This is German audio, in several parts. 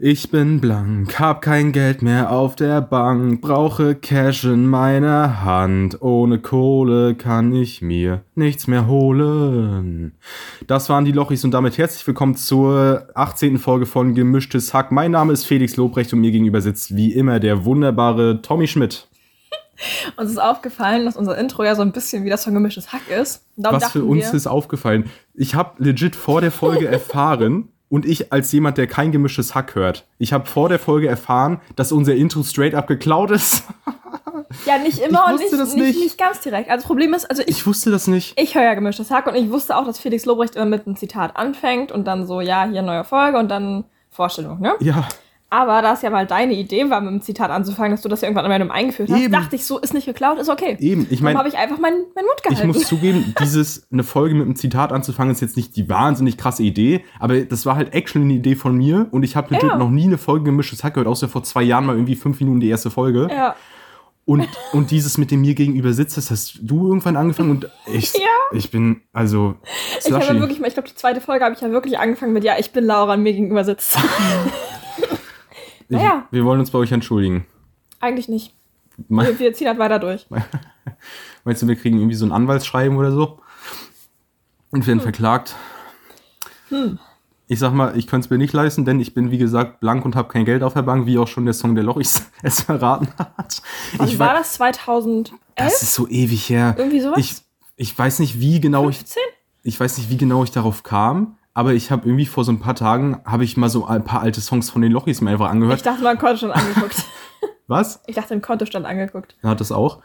Ich bin blank, hab kein Geld mehr auf der Bank, brauche Cash in meiner Hand. Ohne Kohle kann ich mir nichts mehr holen. Das waren die Lochis und damit herzlich willkommen zur 18. Folge von Gemischtes Hack. Mein Name ist Felix Lobrecht und mir gegenüber sitzt wie immer der wunderbare Tommy Schmidt. Uns ist aufgefallen, dass unser Intro ja so ein bisschen wie das von Gemischtes Hack ist. Darum Was für uns ist aufgefallen? Ich habe legit vor der Folge erfahren, und ich als jemand, der kein gemischtes Hack hört, ich habe vor der Folge erfahren, dass unser Intro straight up geklaut ist. Ja, nicht immer und nicht, nicht, nicht. nicht, ganz direkt. Also das Problem ist, also ich, ich wusste das nicht. Ich höre ja gemischtes Hack und ich wusste auch, dass Felix Lobrecht immer mit einem Zitat anfängt und dann so, ja, hier neue Folge und dann Vorstellung, ne? Ja. Aber da es ja mal deine Idee war, mit dem Zitat anzufangen, dass du das ja irgendwann random eingeführt hast, Eben. dachte ich so, ist nicht geklaut, ist okay. Eben, ich meine. habe ich einfach meinen mein Mund gehalten. Ich muss zugeben, dieses, eine Folge mit einem Zitat anzufangen, ist jetzt nicht die wahnsinnig krasse Idee, aber das war halt actually eine Idee von mir und ich habe ja. noch nie eine Folge gemischtes Hack gehört, außer vor zwei Jahren mal irgendwie fünf Minuten die erste Folge. Ja. Und, und dieses mit dem mir gegenüber sitzt, das hast du irgendwann angefangen und ich, ja. ich bin, also. Slushy. Ich habe wirklich, ich glaube, die zweite Folge habe ich ja wirklich angefangen mit, ja, ich bin Laura und mir gegenüber sitzt. Naja. wir wollen uns bei euch entschuldigen. Eigentlich nicht. Wir, wir ziehen halt weiter durch. Meinst du, wir kriegen irgendwie so ein Anwaltsschreiben oder so? Und werden hm. verklagt? Hm. Ich sag mal, ich könnte es mir nicht leisten, denn ich bin, wie gesagt, blank und habe kein Geld auf der Bank, wie auch schon der Song der Lochis es verraten hat. Und ich war das 2011? Das ist so ewig her. Irgendwie sowas? Ich, ich weiß nicht, wie genau 15? ich. Ich weiß nicht, wie genau ich darauf kam aber ich habe irgendwie vor so ein paar Tagen habe ich mal so ein paar alte Songs von den Lochis mir einfach angehört. Ich dachte, man konnte schon angeguckt. Was? Ich dachte, im Kontostand angeguckt. Ja, das auch.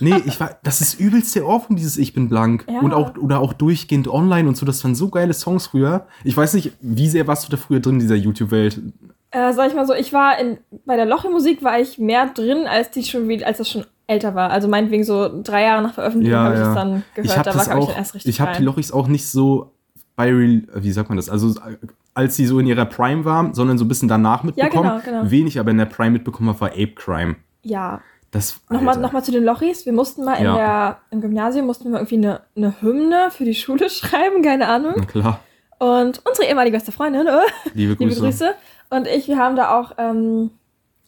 Nee, ich war, das ist übelst der Ohrwurm, dieses Ich bin blank. Ja. Und auch, oder auch durchgehend online und so. Das waren so geile Songs früher. Ich weiß nicht, wie sehr warst du da früher drin in dieser YouTube-Welt? Äh, sag ich mal so, ich war in, bei der Lochi-Musik war ich mehr drin, als die schon als das schon älter war. Also meinetwegen so drei Jahre nach Veröffentlichung ja, habe ich ja. das dann gehört. Ich da war, glaube ich, erst richtig Ich habe die Lochis auch nicht so bei, wie sagt man das, also als sie so in ihrer Prime war, sondern so ein bisschen danach mitbekommen. Ja, genau, genau. Wen ich aber in der Prime mitbekommen habe, war Ape Crime. Ja. Das, nochmal, nochmal zu den Lochis. Wir mussten mal in ja. der, im Gymnasium mussten wir irgendwie eine, eine Hymne für die Schule schreiben, keine Ahnung. Na klar. Und unsere ehemalige beste Freundin, äh, liebe, Grüße. liebe Grüße. Und ich, wir haben da auch ähm,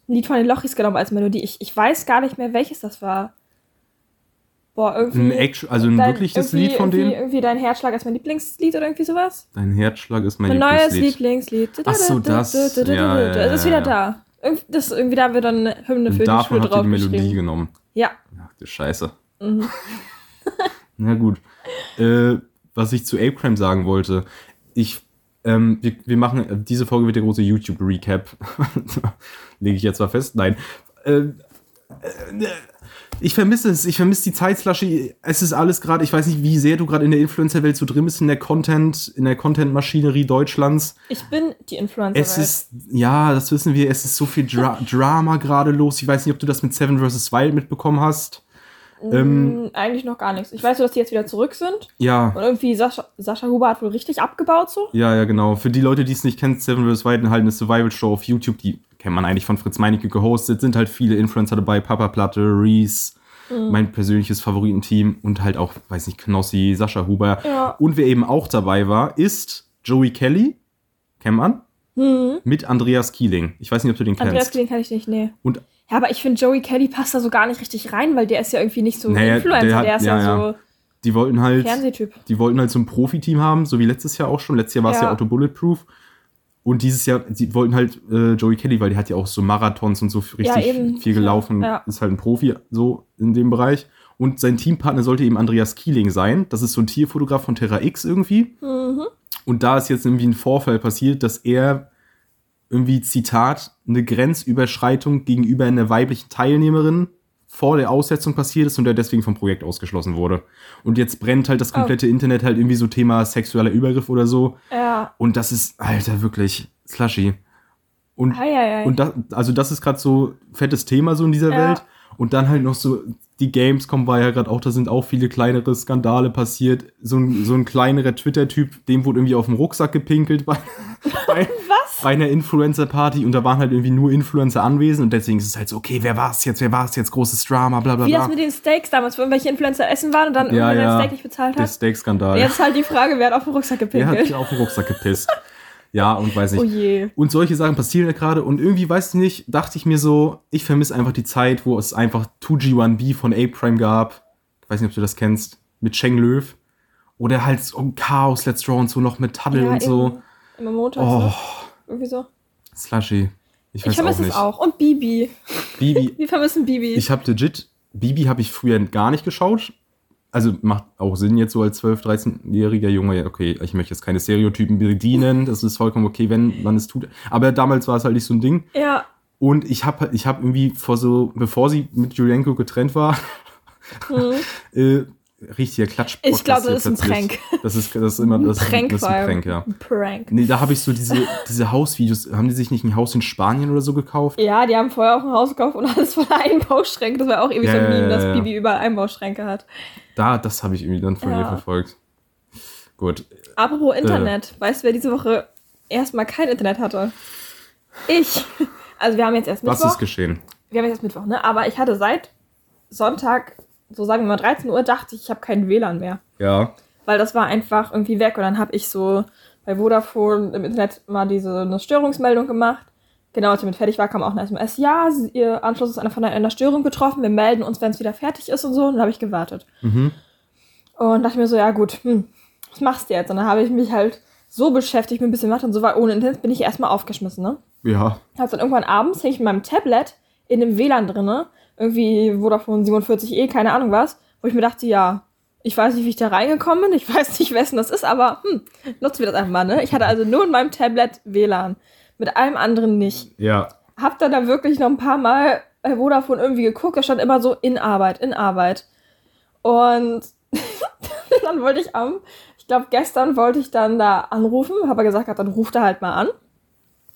ein Lied von den Lochis genommen als Melodie. Ich, ich weiß gar nicht mehr, welches das war. Boah, irgendwie. Ein Action, also ein wirkliches Lied von denen? Irgendwie Dein Herzschlag ist mein Lieblingslied oder irgendwie sowas? Dein Herzschlag ist mein ein Lieblingslied. Ein neues Lieblingslied. Ach so, das. Ja, ja, ja, das ist wieder da. Das ist irgendwie da wird dann eine Hymne für die Schule drauf die Melodie genommen. Ja. Ach du Scheiße. Mhm. Na gut. Äh, was ich zu Ape Crime sagen wollte. Ich, ähm, wir, wir machen, diese Folge wird der große YouTube-Recap. Lege ich jetzt mal fest. Nein. Äh, äh, ich vermisse es, ich vermisse die Zeitslasche. Es ist alles gerade, ich weiß nicht, wie sehr du gerade in der Influencer-Welt so drin bist, in der Content, in der Content-Maschinerie Deutschlands. Ich bin die Influencer. Es ist, ja, das wissen wir, es ist so viel Dra Drama gerade los. Ich weiß nicht, ob du das mit Seven vs. Wild mitbekommen hast. Ähm, Eigentlich noch gar nichts. Ich weiß nur, dass die jetzt wieder zurück sind. Ja. Und irgendwie Sascha, Sascha Huber hat wohl richtig abgebaut so. Ja, ja, genau. Für die Leute, die es nicht kennen, Seven vs. Wild halt eine Survival-Show auf YouTube, die kennt man eigentlich von Fritz Meinecke gehostet, sind halt viele Influencer dabei, Papa Platte, Reese, mhm. mein persönliches Favoritenteam und halt auch, weiß nicht, Knossi, Sascha Huber. Ja. Und wer eben auch dabei war, ist Joey Kelly, kennt man? Mhm. Mit Andreas Keeling. Ich weiß nicht, ob du den kennst. Andreas Keeling kann ich nicht, nee. Und ja, aber ich finde, Joey Kelly passt da so gar nicht richtig rein, weil der ist ja irgendwie nicht so naja, Influencer, der, hat, der ist ja, ja, so. Die wollten halt. Fernsehtyp. Die wollten halt so ein Profiteam haben, so wie letztes Jahr auch schon. Letztes Jahr war es ja. ja Auto Bulletproof. Und dieses Jahr, sie wollten halt äh, Joey Kelly, weil die hat ja auch so Marathons und so richtig ja, viel gelaufen, ja. ist halt ein Profi so in dem Bereich. Und sein Teampartner sollte eben Andreas Keeling sein. Das ist so ein Tierfotograf von Terra X irgendwie. Mhm. Und da ist jetzt irgendwie ein Vorfall passiert, dass er irgendwie, Zitat, eine Grenzüberschreitung gegenüber einer weiblichen Teilnehmerin vor der Aussetzung passiert ist und der deswegen vom Projekt ausgeschlossen wurde. Und jetzt brennt halt das oh. komplette oh. Internet halt irgendwie so Thema sexueller Übergriff oder so. Ja. Und das ist, Alter, wirklich slushy. Und, ei, ei, ei. und das, also das ist gerade so fettes Thema so in dieser ja. Welt. Und dann halt noch so, die Gamescom war ja gerade auch, da sind auch viele kleinere Skandale passiert. So ein, so ein kleinerer Twitter-Typ, dem wurde irgendwie auf dem Rucksack gepinkelt bei, bei, bei einer Influencer-Party und da waren halt irgendwie nur Influencer anwesend und deswegen ist es halt so, okay, wer war es jetzt, wer war es jetzt, großes Drama, bla bla bla. Wie das mit den Steaks damals, wo irgendwelche Influencer essen waren und dann ja, irgendwer ja, Steak nicht bezahlt hat. Der Steak-Skandal. Jetzt halt die Frage, wer hat auf den Rucksack gepinkelt? Wer hat auf den Rucksack gepisst? Ja, und weiß ich. Oh je. Und solche Sachen passieren ja gerade. Und irgendwie, weiß ich nicht, dachte ich mir so, ich vermisse einfach die Zeit, wo es einfach 2G1B von A-Prime gab. Ich weiß nicht, ob du das kennst. Mit Cheng Löw. Oder halt so Chaos, Let's Draw und so noch mit Tunnel ja, und so. Immer montags. Oh. Ne? Irgendwie so. Slushy. Ich, ich vermisse es auch. Und Bibi. Bibi. Wir vermissen Bibi. Ich habe legit, Bibi habe ich früher gar nicht geschaut. Also macht auch Sinn jetzt so als 12-, 13-jähriger Junge. Okay, ich möchte jetzt keine Stereotypen bedienen. Das ist vollkommen okay, wenn man es tut. Aber damals war es halt nicht so ein Ding. Ja. Und ich habe ich hab irgendwie vor so, bevor sie mit Julienko getrennt war, mhm. äh, richtiger Klatsch. Ich glaube, das ist ein Prank. Das ist, das ist immer das, Prank das ist ein Prank, ja. Prank. Nee, da habe ich so diese, diese Hausvideos. Haben die sich nicht ein Haus in Spanien oder so gekauft? Ja, die haben vorher auch ein Haus gekauft und alles voller Einbauschränke. Das war auch irgendwie ja, so ein Meme, dass Bibi überall Einbauschränke hat. Da, das habe ich irgendwie dann von ihr verfolgt. Gut. Apropos Internet. Äh, weißt du, wer diese Woche erstmal kein Internet hatte? Ich. Also wir haben jetzt erst Mittwoch. Was ist geschehen? Wir haben jetzt erst Mittwoch, ne? Aber ich hatte seit Sonntag so sagen wir mal 13 Uhr, dachte ich, ich habe keinen WLAN mehr. Ja. Weil das war einfach irgendwie weg. Und dann habe ich so bei Vodafone im Internet mal diese eine Störungsmeldung gemacht. Genau, als ich mit fertig war, kam auch eine SMS. Ja, Ihr Anschluss ist von einer Störung betroffen. Wir melden uns, wenn es wieder fertig ist und so. Und dann habe ich gewartet. Mhm. Und dachte mir so, ja gut, hm, was machst du jetzt? Und dann habe ich mich halt so beschäftigt mit ein bisschen Mathe und so weil ohne Internet bin ich erstmal aufgeschmissen, ne? Ja. Hab dann irgendwann abends hing ich mit meinem Tablet in dem WLAN drinne irgendwie Vodafone 47E, keine Ahnung was, wo ich mir dachte, ja, ich weiß nicht, wie ich da reingekommen bin, ich weiß nicht, wessen das ist, aber hm, nutzen wir das einfach mal, ne? Ich hatte also nur in meinem Tablet WLAN, mit allem anderen nicht. Ja. Hab dann da wirklich noch ein paar Mal bei Vodafone irgendwie geguckt, da stand immer so in Arbeit, in Arbeit. Und dann wollte ich am, ich glaube gestern wollte ich dann da anrufen, habe gesagt, dann ruft er halt mal an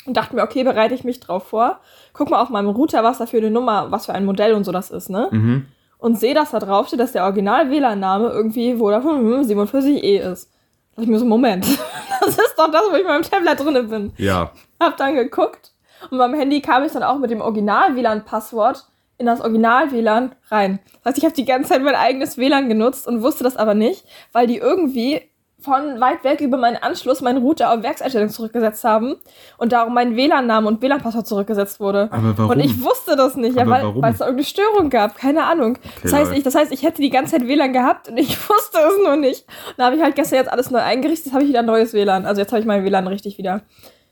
und dachte mir, okay, bereite ich mich drauf vor. Guck mal auf meinem Router, was da für eine Nummer, was für ein Modell und so das ist, ne? Mhm. Und sehe, dass da drauf steht, dass der Original-WLAN-Name irgendwie Vodafone 47E ist. Da dachte ich mir so, Moment, das ist doch das, wo ich in meinem Tablet drin bin. Ja. Hab dann geguckt und beim Handy kam ich dann auch mit dem Original-WLAN-Passwort in das Original-WLAN rein. Das heißt, ich habe die ganze Zeit mein eigenes WLAN genutzt und wusste das aber nicht, weil die irgendwie von weit weg über meinen Anschluss meinen Router auf Werkseinstellung zurückgesetzt haben und darum mein WLAN-Name und WLAN-Passwort zurückgesetzt wurde. Aber warum? Und ich wusste das nicht, ja, weil, es da irgendeine Störung gab. Keine Ahnung. Okay, das, heißt, ich, das heißt, ich hätte die ganze Zeit WLAN gehabt und ich wusste es nur nicht. Da habe ich halt gestern jetzt alles neu eingerichtet, jetzt habe ich wieder ein neues WLAN. Also jetzt habe ich mein WLAN richtig wieder.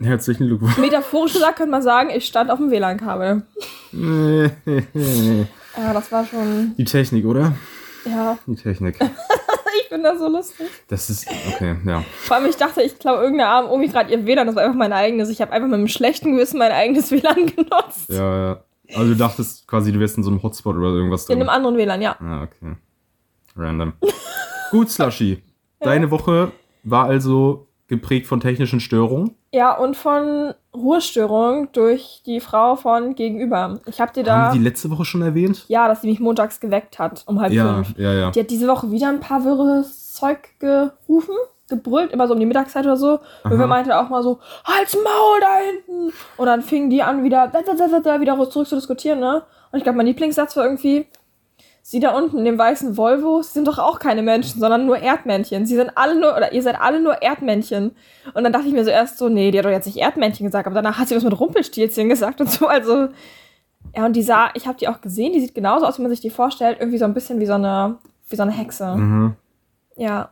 Herzlichen Glückwunsch. Metaphorisch gesagt könnte man sagen, ich stand auf dem WLAN-Kabel. ja, das war schon. Die Technik, oder? Ja. Die Technik. ich finde das so lustig. Das ist, okay, ja. Vor allem, ich dachte, ich glaube, irgendeine Arm Omi gerade ihr WLAN, das war einfach mein eigenes. Ich habe einfach mit einem schlechten Gewissen mein eigenes WLAN genutzt. Ja, ja. Also du dachtest quasi, du wärst in so einem Hotspot oder irgendwas drin. In einem anderen WLAN, ja. Ah, okay. Random. Gut, Slushy. Deine ja. Woche war also geprägt von technischen Störungen. Ja, und von Ruhestörungen durch die Frau von gegenüber. Ich habe dir da. Haben die letzte Woche schon erwähnt? Ja, dass sie mich montags geweckt hat, um halb ja, fünf. Ja, ja. Die hat diese Woche wieder ein paar wirres Zeug gerufen, gebrüllt, immer so um die Mittagszeit oder so. Aha. Und wir meinte auch mal so, halt's Maul da hinten! Und dann fingen die an, wieder, wieder zurück zu diskutieren, ne? Und ich glaube, mein Lieblingssatz war irgendwie, Sie da unten in dem weißen Volvo, sind doch auch keine Menschen, sondern nur Erdmännchen. Sie sind alle nur, oder ihr seid alle nur Erdmännchen. Und dann dachte ich mir so erst so, nee, die hat doch jetzt nicht Erdmännchen gesagt, aber danach hat sie was mit Rumpelstilzchen gesagt und so. Also, ja, und die sah, ich habe die auch gesehen, die sieht genauso aus, wie man sich die vorstellt. Irgendwie so ein bisschen wie so eine, wie so eine Hexe. Mhm. Ja.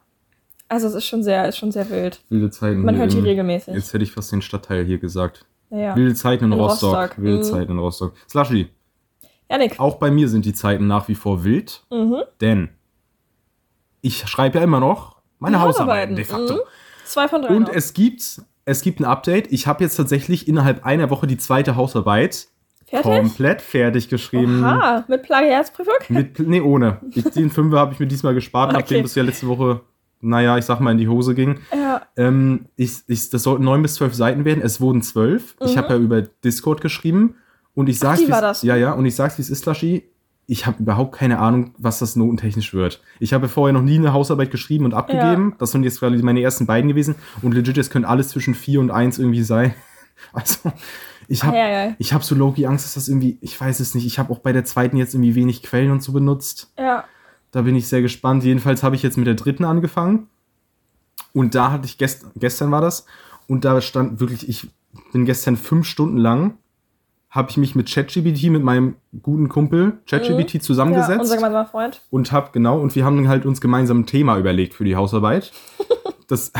Also es ist schon sehr, ist schon sehr wild. Wilde Zeiten. Man hört die regelmäßig. Jetzt hätte ich fast den Stadtteil hier gesagt. Ja. Wilde Zeiten in, in Rostock. Rostock. Wilde mhm. Zeiten in Rostock. Slushy. Janik. Auch bei mir sind die Zeiten nach wie vor wild, mhm. denn ich schreibe ja immer noch meine Hausarbeiten de facto. Mhm. Zwei von drei. Und noch. es gibt, es gibt ein Update. Ich habe jetzt tatsächlich innerhalb einer Woche die zweite Hausarbeit fertig? komplett fertig geschrieben. Aha, mit Plagiatsprüfung? Mit, nee, ohne. Ich, den Fünfer habe ich mir diesmal gespart, okay. nachdem das ja letzte Woche, naja, ich sag mal, in die Hose ging. Ja. Ähm, ich, ich, das sollten neun bis zwölf Seiten werden. Es wurden zwölf. Mhm. Ich habe ja über Discord geschrieben. Und ich sag's, Ach, ja, ja, und ich sag's, wie es ist, Laschi. Ich habe überhaupt keine Ahnung, was das notentechnisch wird. Ich habe vorher noch nie eine Hausarbeit geschrieben und abgegeben. Ja. Das sind jetzt quasi meine ersten beiden gewesen. Und legit, es können alles zwischen vier und eins irgendwie sein. Also, ich habe ja, ja. ich hab so low Angst, dass das irgendwie, ich weiß es nicht. Ich habe auch bei der zweiten jetzt irgendwie wenig Quellen und so benutzt. Ja. Da bin ich sehr gespannt. Jedenfalls habe ich jetzt mit der dritten angefangen. Und da hatte ich gest gestern war das. Und da stand wirklich, ich bin gestern fünf Stunden lang, habe ich mich mit ChatGPT, mit meinem guten Kumpel ChatGPT mhm. zusammengesetzt. Ja, unser gemeinsamer Freund. Und hab, genau, und wir haben halt uns gemeinsam ein Thema überlegt für die Hausarbeit. das,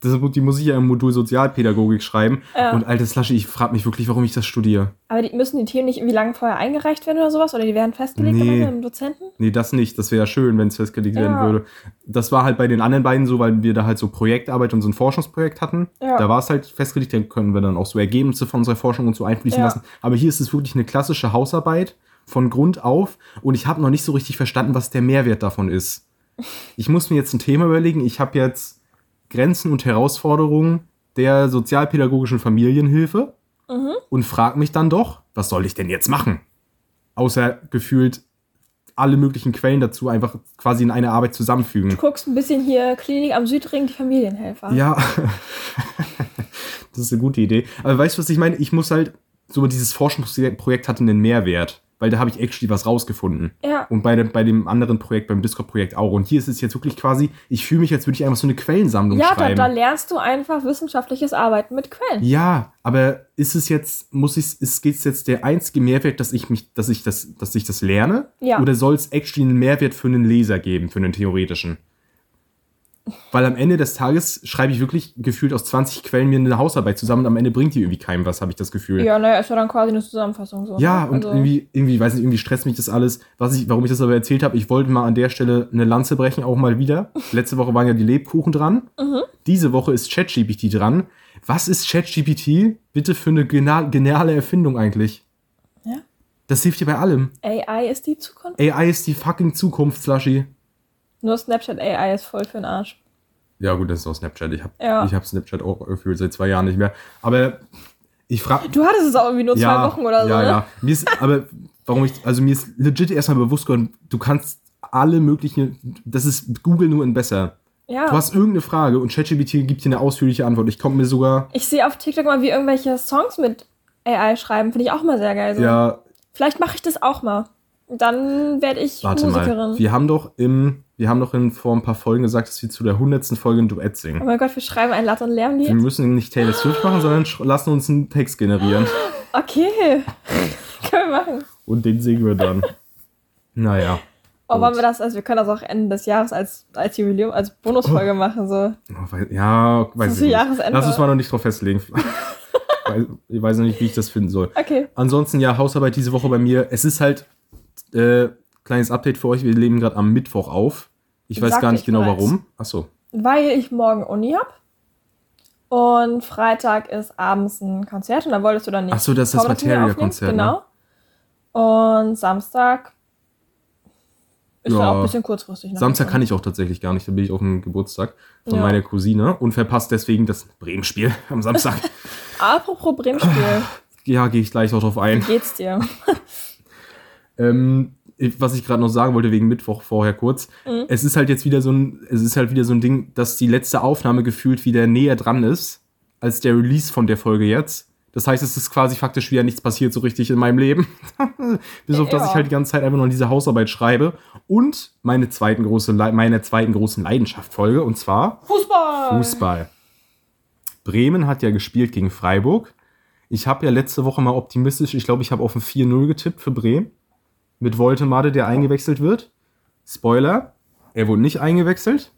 das, die muss ich ja im Modul Sozialpädagogik schreiben. Ja. Und altes Lasche, ich frage mich wirklich, warum ich das studiere. Aber die, müssen die Themen nicht irgendwie lange vorher eingereicht werden oder sowas? Oder die werden festgelegt nee. von Dozenten? Nee, das nicht. Das wäre ja schön, wenn es festgelegt ja. werden würde. Das war halt bei den anderen beiden so, weil wir da halt so Projektarbeit und so ein Forschungsprojekt hatten. Ja. Da war es halt festgelegt, dann können wir dann auch so Ergebnisse von unserer Forschung und so einfließen lassen. Aber hier ist es wirklich eine klassische Hausarbeit von Grund auf und ich habe noch nicht so richtig verstanden, was der Mehrwert davon ist. Ich muss mir jetzt ein Thema überlegen. Ich habe jetzt Grenzen und Herausforderungen der sozialpädagogischen Familienhilfe mhm. und frage mich dann doch, was soll ich denn jetzt machen? Außer gefühlt alle möglichen Quellen dazu einfach quasi in eine Arbeit zusammenfügen. Du guckst ein bisschen hier Klinik am Südring, die Familienhelfer. Ja, das ist eine gute Idee. Aber weißt du, was ich meine? Ich muss halt, so dieses Forschungsprojekt hatte einen Mehrwert weil da habe ich actually was rausgefunden. Ja. Und bei, bei dem anderen Projekt, beim Discord-Projekt auch. Und hier ist es jetzt wirklich quasi, ich fühle mich, als würde ich einfach so eine Quellensammlung ja, schreiben. Ja, da, da, lernst du einfach wissenschaftliches Arbeiten mit Quellen. Ja, aber ist es jetzt, muss ich, ist es jetzt der einzige Mehrwert, dass ich mich, dass ich das, dass ich das lerne? Ja. Oder soll es actually einen Mehrwert für einen Leser geben, für einen theoretischen? Weil am Ende des Tages schreibe ich wirklich gefühlt aus 20 Quellen mir eine Hausarbeit zusammen und am Ende bringt die irgendwie keinem was, habe ich das Gefühl. Ja, naja, ist ja dann quasi eine Zusammenfassung so. Ja, ne? und also irgendwie, irgendwie, weiß nicht, irgendwie stresst mich das alles. Was ich, warum ich das aber erzählt habe, ich wollte mal an der Stelle eine Lanze brechen, auch mal wieder. Letzte Woche waren ja die Lebkuchen dran. Mhm. Diese Woche ist ChatGPT dran. Was ist ChatGPT bitte für eine geniale Erfindung eigentlich? Ja. Das hilft dir bei allem. AI ist die Zukunft? AI ist die fucking Zukunft, Slushy. Nur Snapchat AI ist voll für den Arsch. Ja, gut, das ist auch Snapchat. Ich habe ja. hab Snapchat auch gefühlt seit zwei Jahren nicht mehr. Aber ich frage. Du hattest es auch irgendwie nur ja, zwei Wochen oder so. Ja, ne? ja. Mir ist, aber warum ich, also mir ist legit erstmal bewusst geworden, du kannst alle möglichen, das ist Google nur in besser. Ja. Du hast irgendeine Frage und ChatGPT gibt dir eine ausführliche Antwort. Ich komme mir sogar. Ich sehe auf TikTok mal, wie irgendwelche Songs mit AI schreiben. Finde ich auch mal sehr geil. So. Ja. Vielleicht mache ich das auch mal. Dann werde ich Warte Musikerin. Mal. Wir haben doch im wir haben doch in, vor ein paar Folgen gesagt, dass wir zu der hundertsten Folge ein Duett singen. Oh mein Gott, wir schreiben ein Latt- und Lärmlied. Wir müssen nicht Taylor Swift machen, sondern lassen uns einen Text generieren. Okay. können wir machen. Und den singen wir dann. naja. Oh, wollen wir das, also wir können das auch Ende des Jahres als, als Jubiläum, als Bonusfolge oh. machen, so. Oh, ja, weiß ich nicht. Jahresende. Lass uns mal noch nicht drauf festlegen. ich weiß noch nicht, wie ich das finden soll. Okay. Ansonsten, ja, Hausarbeit diese Woche bei mir. Es ist halt, äh, kleines Update für euch, wir leben gerade am Mittwoch auf. Ich weiß gar nicht genau bereits. warum. Achso. Weil ich morgen Uni habe. Und Freitag ist abends ein Konzert und da wolltest du dann nicht. Achso, das ist das Materia-Konzert. Ne? Genau. Ne? Und Samstag ist ja, auch ein bisschen kurzfristig. Samstag kann ich auch tatsächlich gar nicht. Da bin ich auf dem Geburtstag von ja. meiner Cousine und verpasst deswegen das Bremen-Spiel am Samstag. Apropos Bremen-Spiel. Ja, gehe ich gleich auch drauf ein. Wie geht's dir? ähm, was ich gerade noch sagen wollte wegen Mittwoch vorher kurz. Mhm. Es ist halt jetzt wieder so ein, es ist halt wieder so ein Ding, dass die letzte Aufnahme gefühlt wieder näher dran ist als der Release von der Folge jetzt. Das heißt, es ist quasi faktisch wieder nichts passiert so richtig in meinem Leben. Bis auf, ja. dass ich halt die ganze Zeit einfach nur diese Hausarbeit schreibe. Und meine zweiten große, meine zweiten großen Leidenschaft folge, und zwar Fußball. Fußball. Bremen hat ja gespielt gegen Freiburg. Ich habe ja letzte Woche mal optimistisch, ich glaube, ich habe auf ein 4-0 getippt für Bremen mit Voltemade, der eingewechselt wird. Spoiler, er wurde nicht eingewechselt.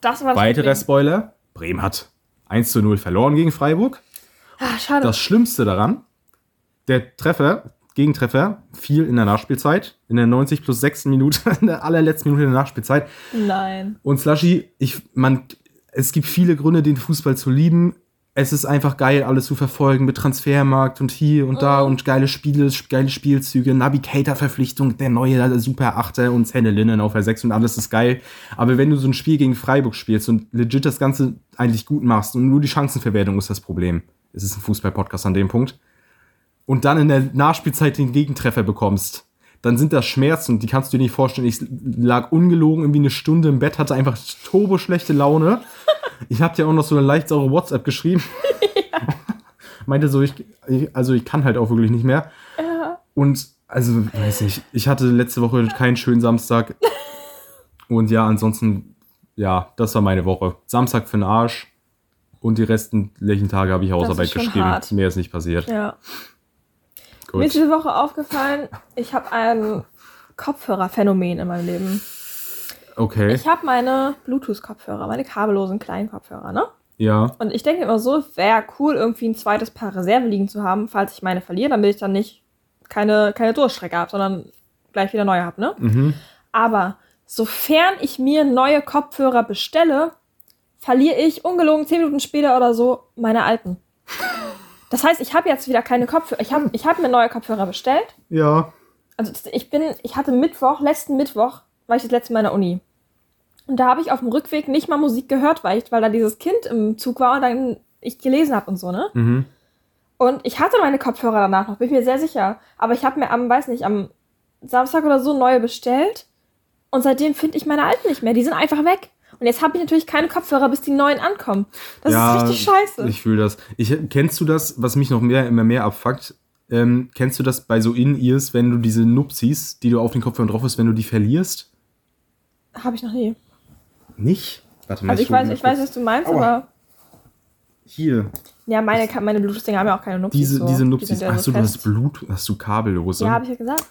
Das war Weiterer Spoiler, Bremen hat 1 zu 0 verloren gegen Freiburg. Ach, schade. Das Schlimmste daran, der Treffer, Gegentreffer, fiel in der Nachspielzeit, in der 90 plus 6. Minute, in der allerletzten Minute der Nachspielzeit. Nein. Und Slushy, ich, man, es gibt viele Gründe, den Fußball zu lieben es ist einfach geil, alles zu verfolgen mit Transfermarkt und hier und da oh. und geile Spiele, geile Spielzüge, Navigator-Verpflichtung, der neue Super Achter und Zenne Linnen auf der 6 und alles ist geil. Aber wenn du so ein Spiel gegen Freiburg spielst und legit das Ganze eigentlich gut machst und nur die Chancenverwertung ist das Problem. Es ist ein Fußball-Podcast an dem Punkt. Und dann in der Nachspielzeit den Gegentreffer bekommst, dann sind das Schmerzen, die kannst du dir nicht vorstellen. Ich lag ungelogen irgendwie eine Stunde im Bett, hatte einfach turbo schlechte Laune. Ich habe dir auch noch so eine leicht saure WhatsApp geschrieben. Ja. Meinte so, ich, also ich kann halt auch wirklich nicht mehr. Ja. Und also, weiß ich, ich hatte letzte Woche keinen schönen Samstag. Und ja, ansonsten, ja, das war meine Woche. Samstag für den Arsch. Und die restlichen Tage habe ich Hausarbeit geschrieben. Hart. Mehr ist nicht passiert. Ja. Gut. Mir ist diese Woche aufgefallen, ich habe ein Kopfhörerphänomen in meinem Leben. Okay. Ich habe meine Bluetooth-Kopfhörer, meine kabellosen kleinen Kopfhörer, ne? Ja. Und ich denke immer so, wäre cool, irgendwie ein zweites Paar Reserve liegen zu haben, falls ich meine verliere, damit ich dann nicht keine, keine Durchstrecke habe, sondern gleich wieder neue habe, ne? Mhm. Aber sofern ich mir neue Kopfhörer bestelle, verliere ich ungelogen zehn Minuten später oder so meine alten. Das heißt, ich habe jetzt wieder keine Kopfhörer. Ich habe ich hab mir neue Kopfhörer bestellt. Ja. Also ich bin, ich hatte Mittwoch, letzten Mittwoch, war ich das letzte Mal in der Uni. Und da habe ich auf dem Rückweg nicht mal Musik gehört, weil, ich, weil da dieses Kind im Zug war und dann ich gelesen habe und so, ne? Mhm. Und ich hatte meine Kopfhörer danach noch, bin ich mir sehr sicher. Aber ich habe mir am, weiß nicht, am Samstag oder so neue bestellt. Und seitdem finde ich meine alten nicht mehr. Die sind einfach weg. Und jetzt habe ich natürlich keine Kopfhörer, bis die neuen ankommen. Das ja, ist richtig scheiße. Ich fühle das. Ich, kennst du das, was mich noch mehr, immer mehr abfuckt? Ähm, kennst du das bei so In-Ears, wenn du diese Nupsis, die du auf den Kopfhörern drauf hast, wenn du die verlierst? Habe ich noch nie. Nicht? Warte mal. Also ich weiß, ich weiß, was du meinst, Aua. aber. Hier. Ja, meine, meine Bluetooth-Dinger haben ja auch keine Nupsis. Diese, so. diese Nupsis. Achso, so du hast Bluetooth, hast du kabellose? Ja, habe ich ja gesagt.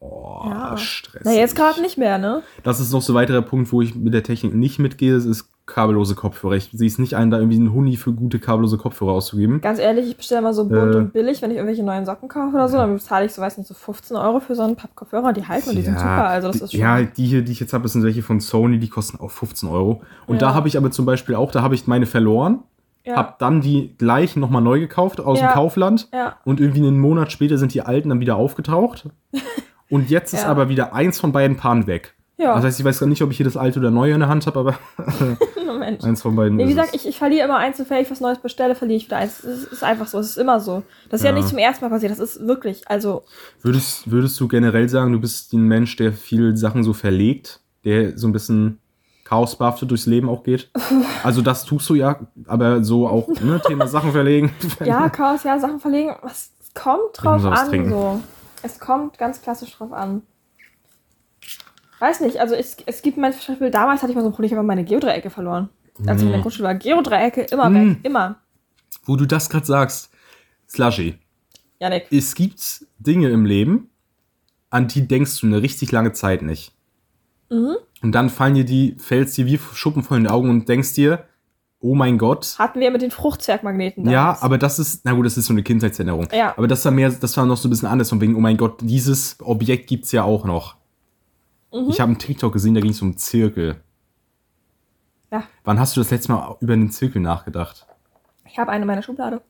Boah, ja. Stress. Na, jetzt gerade nicht mehr, ne? Das ist noch so ein weiterer Punkt, wo ich mit der Technik nicht mitgehe. Das ist kabellose Kopfhörer. Ich sehe es nicht ein, da irgendwie einen Huni für gute kabellose Kopfhörer auszugeben. Ganz ehrlich, ich bestelle immer so bunt äh, und billig, wenn ich irgendwelche neuen Socken kaufe oder so, dann bezahle ich so, weiß nicht, so 15 Euro für so einen Pappkopfhörer. Die halten und die sind super. Also das ist schon. Ja, die hier, die ich jetzt habe, sind welche von Sony, die kosten auch 15 Euro. Und ja. da habe ich aber zum Beispiel auch, da habe ich meine verloren. Ja. Hab dann die gleichen nochmal neu gekauft aus ja. dem Kaufland. Ja. Und irgendwie einen Monat später sind die alten dann wieder aufgetaucht. Und jetzt ist aber wieder eins von beiden Paaren weg. Ja. Das heißt, ich weiß gar nicht, ob ich hier das alte oder neue in der Hand habe, aber eins von beiden. Nee, wie gesagt, ich, ich verliere immer eins, wenn ich was Neues bestelle, verliere ich wieder eins. Es ist einfach so, es ist immer so. Das ist ja. ja nicht zum ersten Mal passiert, das ist wirklich, also. Würdest, würdest du generell sagen, du bist ein Mensch, der viele Sachen so verlegt, der so ein bisschen chaosbehaftet durchs Leben auch geht? Also das tust du ja, aber so auch, ne, Thema Sachen verlegen. ja, Chaos, ja, Sachen verlegen, es kommt drauf an, so. Es kommt ganz klassisch drauf an. Weiß nicht, also es, es gibt mein Beispiel, damals hatte ich mal so ein Problem, ich habe meine Geodreiecke verloren. Als ich in der mhm. Grundschule war, Geodreiecke immer mm. weg, immer. Wo du das gerade sagst, Slushy. Janik. Es gibt Dinge im Leben, an die denkst du eine richtig lange Zeit nicht. Mhm. Und dann fallen dir die, fällst dir wie Schuppen vor den Augen und denkst dir, oh mein Gott. Hatten wir mit den Fruchtzwergmagneten damals. Ja, aber das ist, na gut, das ist so eine Kindheitserinnerung. Ja. Aber das war mehr, das war noch so ein bisschen anders von wegen, oh mein Gott, dieses Objekt gibt es ja auch noch. Mhm. Ich habe einen TikTok gesehen, da ging es um Zirkel. Ja. Wann hast du das letzte Mal über den Zirkel nachgedacht? Ich habe eine in meiner Schublade.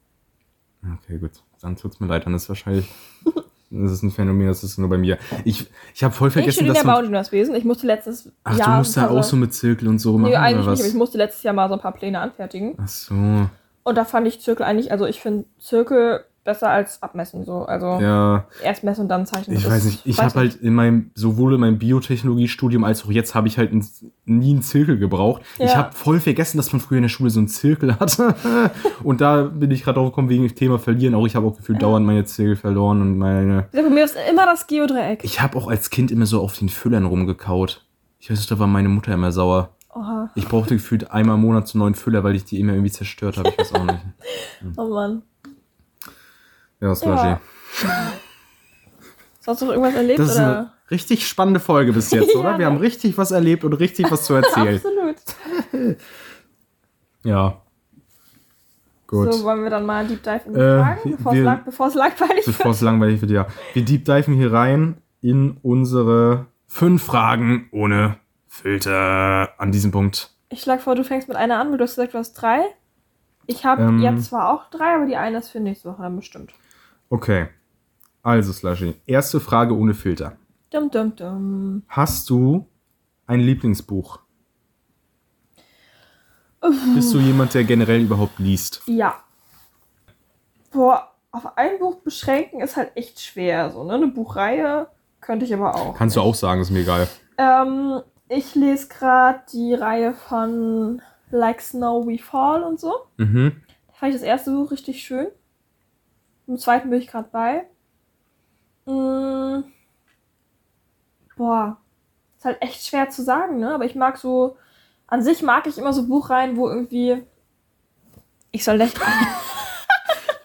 Okay, gut. Dann tut's mir leid, dann ist wahrscheinlich Das ist ein Phänomen, das ist nur bei mir. Ich, ich habe voll vergessen, ich dass in der Bauingenieurswesen. Ich musste letztes Ach, Jahr... Ach, du musst ja auch so mit Zirkel und so machen, Nee, eigentlich nicht, aber ich musste letztes Jahr mal so ein paar Pläne anfertigen. Ach so. Und da fand ich Zirkel eigentlich... Also ich finde Zirkel besser als abmessen so. Also ja. erst messen und dann zeichnen. Ich weiß nicht. Ich habe halt in meinem sowohl in meinem Biotechnologiestudium als auch jetzt habe ich halt ein, nie einen Zirkel gebraucht. Ja. Ich habe voll vergessen, dass man früher in der Schule so einen Zirkel hatte. und da bin ich gerade drauf gekommen wegen dem Thema verlieren. Auch ich habe auch gefühlt ja. dauernd meine Zirkel verloren und meine. Ja, bei mir ist immer das Geodreieck. Ich habe auch als Kind immer so auf den Füllern rumgekaut. Ich weiß nicht, da war meine Mutter immer sauer. Oha. Ich brauchte gefühlt einmal im Monat so einen neuen Füller, weil ich die immer irgendwie zerstört habe. Ich weiß auch nicht. oh Mann. Ja, Slushy. Ja. Sonst noch irgendwas erlebt? Das ist oder? eine richtig spannende Folge bis jetzt, oder? ja, Wir haben richtig was erlebt und richtig was zu erzählen. Absolut. ja. Gut. So, wollen wir dann mal Deep Dive in die äh, Fragen, bevor, wir, es lang, bevor es langweilig wird? Bevor es langweilig wird, ja. Wir Deep Diven hier rein in unsere fünf Fragen ohne Filter an diesem Punkt. Ich schlage vor, du fängst mit einer an, weil du hast gesagt, du hast drei. Ich habe ähm, jetzt zwar auch drei, aber die eine ist für nächste Woche dann bestimmt. Okay. Also, Slushy, erste Frage ohne Filter. Dum, dum, dum. Hast du ein Lieblingsbuch? Uff. Bist du jemand, der generell überhaupt liest? Ja. Boah, auf ein Buch beschränken ist halt echt schwer. So, ne? Eine Buchreihe könnte ich aber auch. Kannst nicht. du auch sagen, ist mir egal. Ähm, ich lese gerade die Reihe von Like Snow We Fall und so. Mhm. Da fand ich das erste Buch richtig schön. Im zweiten bin ich gerade bei. Mhm. Boah. Ist halt echt schwer zu sagen, ne? Aber ich mag so. An sich mag ich immer so Buchreihen, wo irgendwie Ich soll nicht.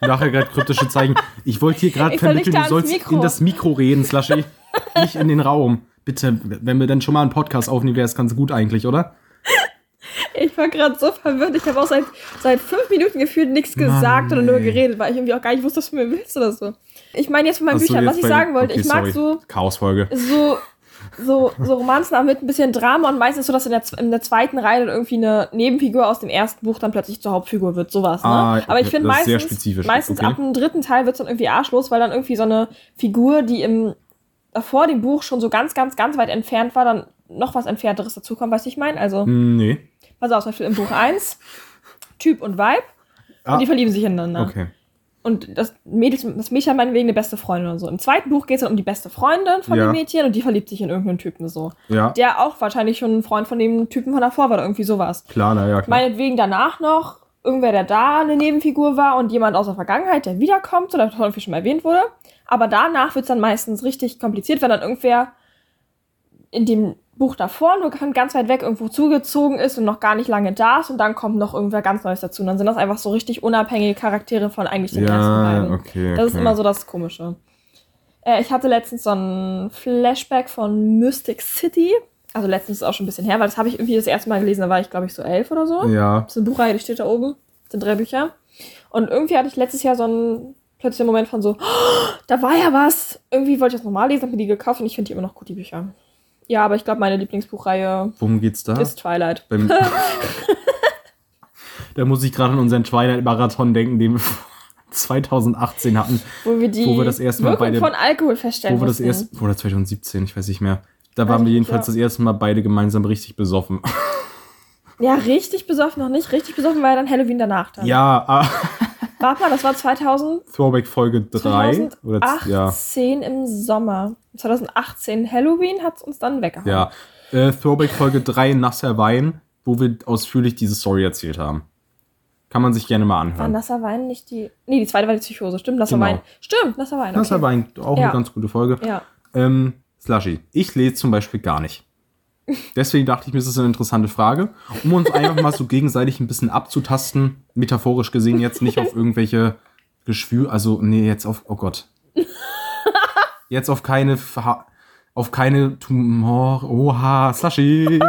Nachher gerade kryptische Zeichen. Ich wollte hier gerade vermitteln, du sollst Mikro. in das Mikro reden, Slushy. nicht in den Raum. Bitte, wenn wir dann schon mal einen Podcast aufnehmen, wäre es ganz gut eigentlich, oder? Ich war gerade so verwirrt. Ich habe auch seit, seit fünf Minuten gefühlt nichts gesagt Mann, oder nur geredet, weil ich irgendwie auch gar nicht wusste, was du mir willst oder so. Ich meine jetzt von meinen Büchern, was ich sagen wollte. Okay, ich mag sorry. so. Chaosfolge. So, so, so Romanzen mit ein bisschen Drama und meistens so, dass in der, in der zweiten Reihe irgendwie eine Nebenfigur aus dem ersten Buch dann plötzlich zur Hauptfigur wird. Sowas, ne? Ah, Aber ich finde meistens, meistens okay. ab dem dritten Teil wird es dann irgendwie arschlos, weil dann irgendwie so eine Figur, die im vor dem Buch schon so ganz, ganz, ganz weit entfernt war, dann noch was Entfernteres dazukommt, was ich meine. Also. Nee. Pass auf, zum Beispiel im Buch 1, Typ und Vibe. Ah. Und die verlieben sich ineinander. Okay. Und das, Mädel, das Mädchen hat meinetwegen eine beste Freundin und so. Im zweiten Buch geht es dann um die beste Freundin von ja. dem Mädchen und die verliebt sich in irgendeinen Typen so. Ja. Der auch wahrscheinlich schon ein Freund von dem Typen von davor war oder irgendwie sowas. Klar, naja, klar. Meinetwegen danach noch irgendwer, der da eine Nebenfigur war und jemand aus der Vergangenheit, der wiederkommt, oder häufig schon mal erwähnt wurde. Aber danach wird es dann meistens richtig kompliziert, wenn dann irgendwer in dem Buch davor nur ganz weit weg irgendwo zugezogen ist und noch gar nicht lange da ist und dann kommt noch irgendwer ganz Neues dazu. Und dann sind das einfach so richtig unabhängige Charaktere von eigentlich den ja, ersten beiden. Okay, das ist immer so das Komische. Äh, ich hatte letztens so ein Flashback von Mystic City. Also letztens ist auch schon ein bisschen her, weil das habe ich irgendwie das erste Mal gelesen, da war ich glaube ich so elf oder so. Ja. Das ist eine Buchreihe, die steht da oben. Das sind drei Bücher. Und irgendwie hatte ich letztes Jahr so einen plötzlich Moment von so, oh, da war ja was. Irgendwie wollte ich das normal lesen, habe mir die gekauft und ich finde die immer noch gut, die Bücher. Ja, aber ich glaube, meine Lieblingsbuchreihe Worum geht's da? ist Twilight. da muss ich gerade an unseren Twilight-Marathon denken, den wir 2018 hatten. Wo wir die wo wir das erste Mal Wirkung beide, von Alkohol feststellen wo wir das erst, Oder 2017, ich weiß nicht mehr. Da waren wir jedenfalls ja. das erste Mal beide gemeinsam richtig besoffen. Ja, richtig besoffen noch nicht. Richtig besoffen war ja dann Halloween danach dann. Ja, aber Warte mal, das war 2000. Throwback Folge 3. 2018 oder, ja. im Sommer. 2018 Halloween hat es uns dann weggehauen. Ja. Äh, Throwback Folge 3, Nasser Wein, wo wir ausführlich diese Story erzählt haben. Kann man sich gerne mal anhören. War Nasser Wein nicht die. Nee, die zweite war die Psychose. Stimmt, Nasser genau. Wein. Stimmt, Nasser Wein. Okay. Nasser Wein, auch ja. eine ganz gute Folge. Ja. Ähm, Slushy. Ich lese zum Beispiel gar nicht. Deswegen dachte ich mir, das ist eine interessante Frage, um uns einfach mal so gegenseitig ein bisschen abzutasten, metaphorisch gesehen jetzt nicht auf irgendwelche Geschwür, also nee, jetzt auf, oh Gott. Jetzt auf keine, auf keine Tumor, oha, Slushy.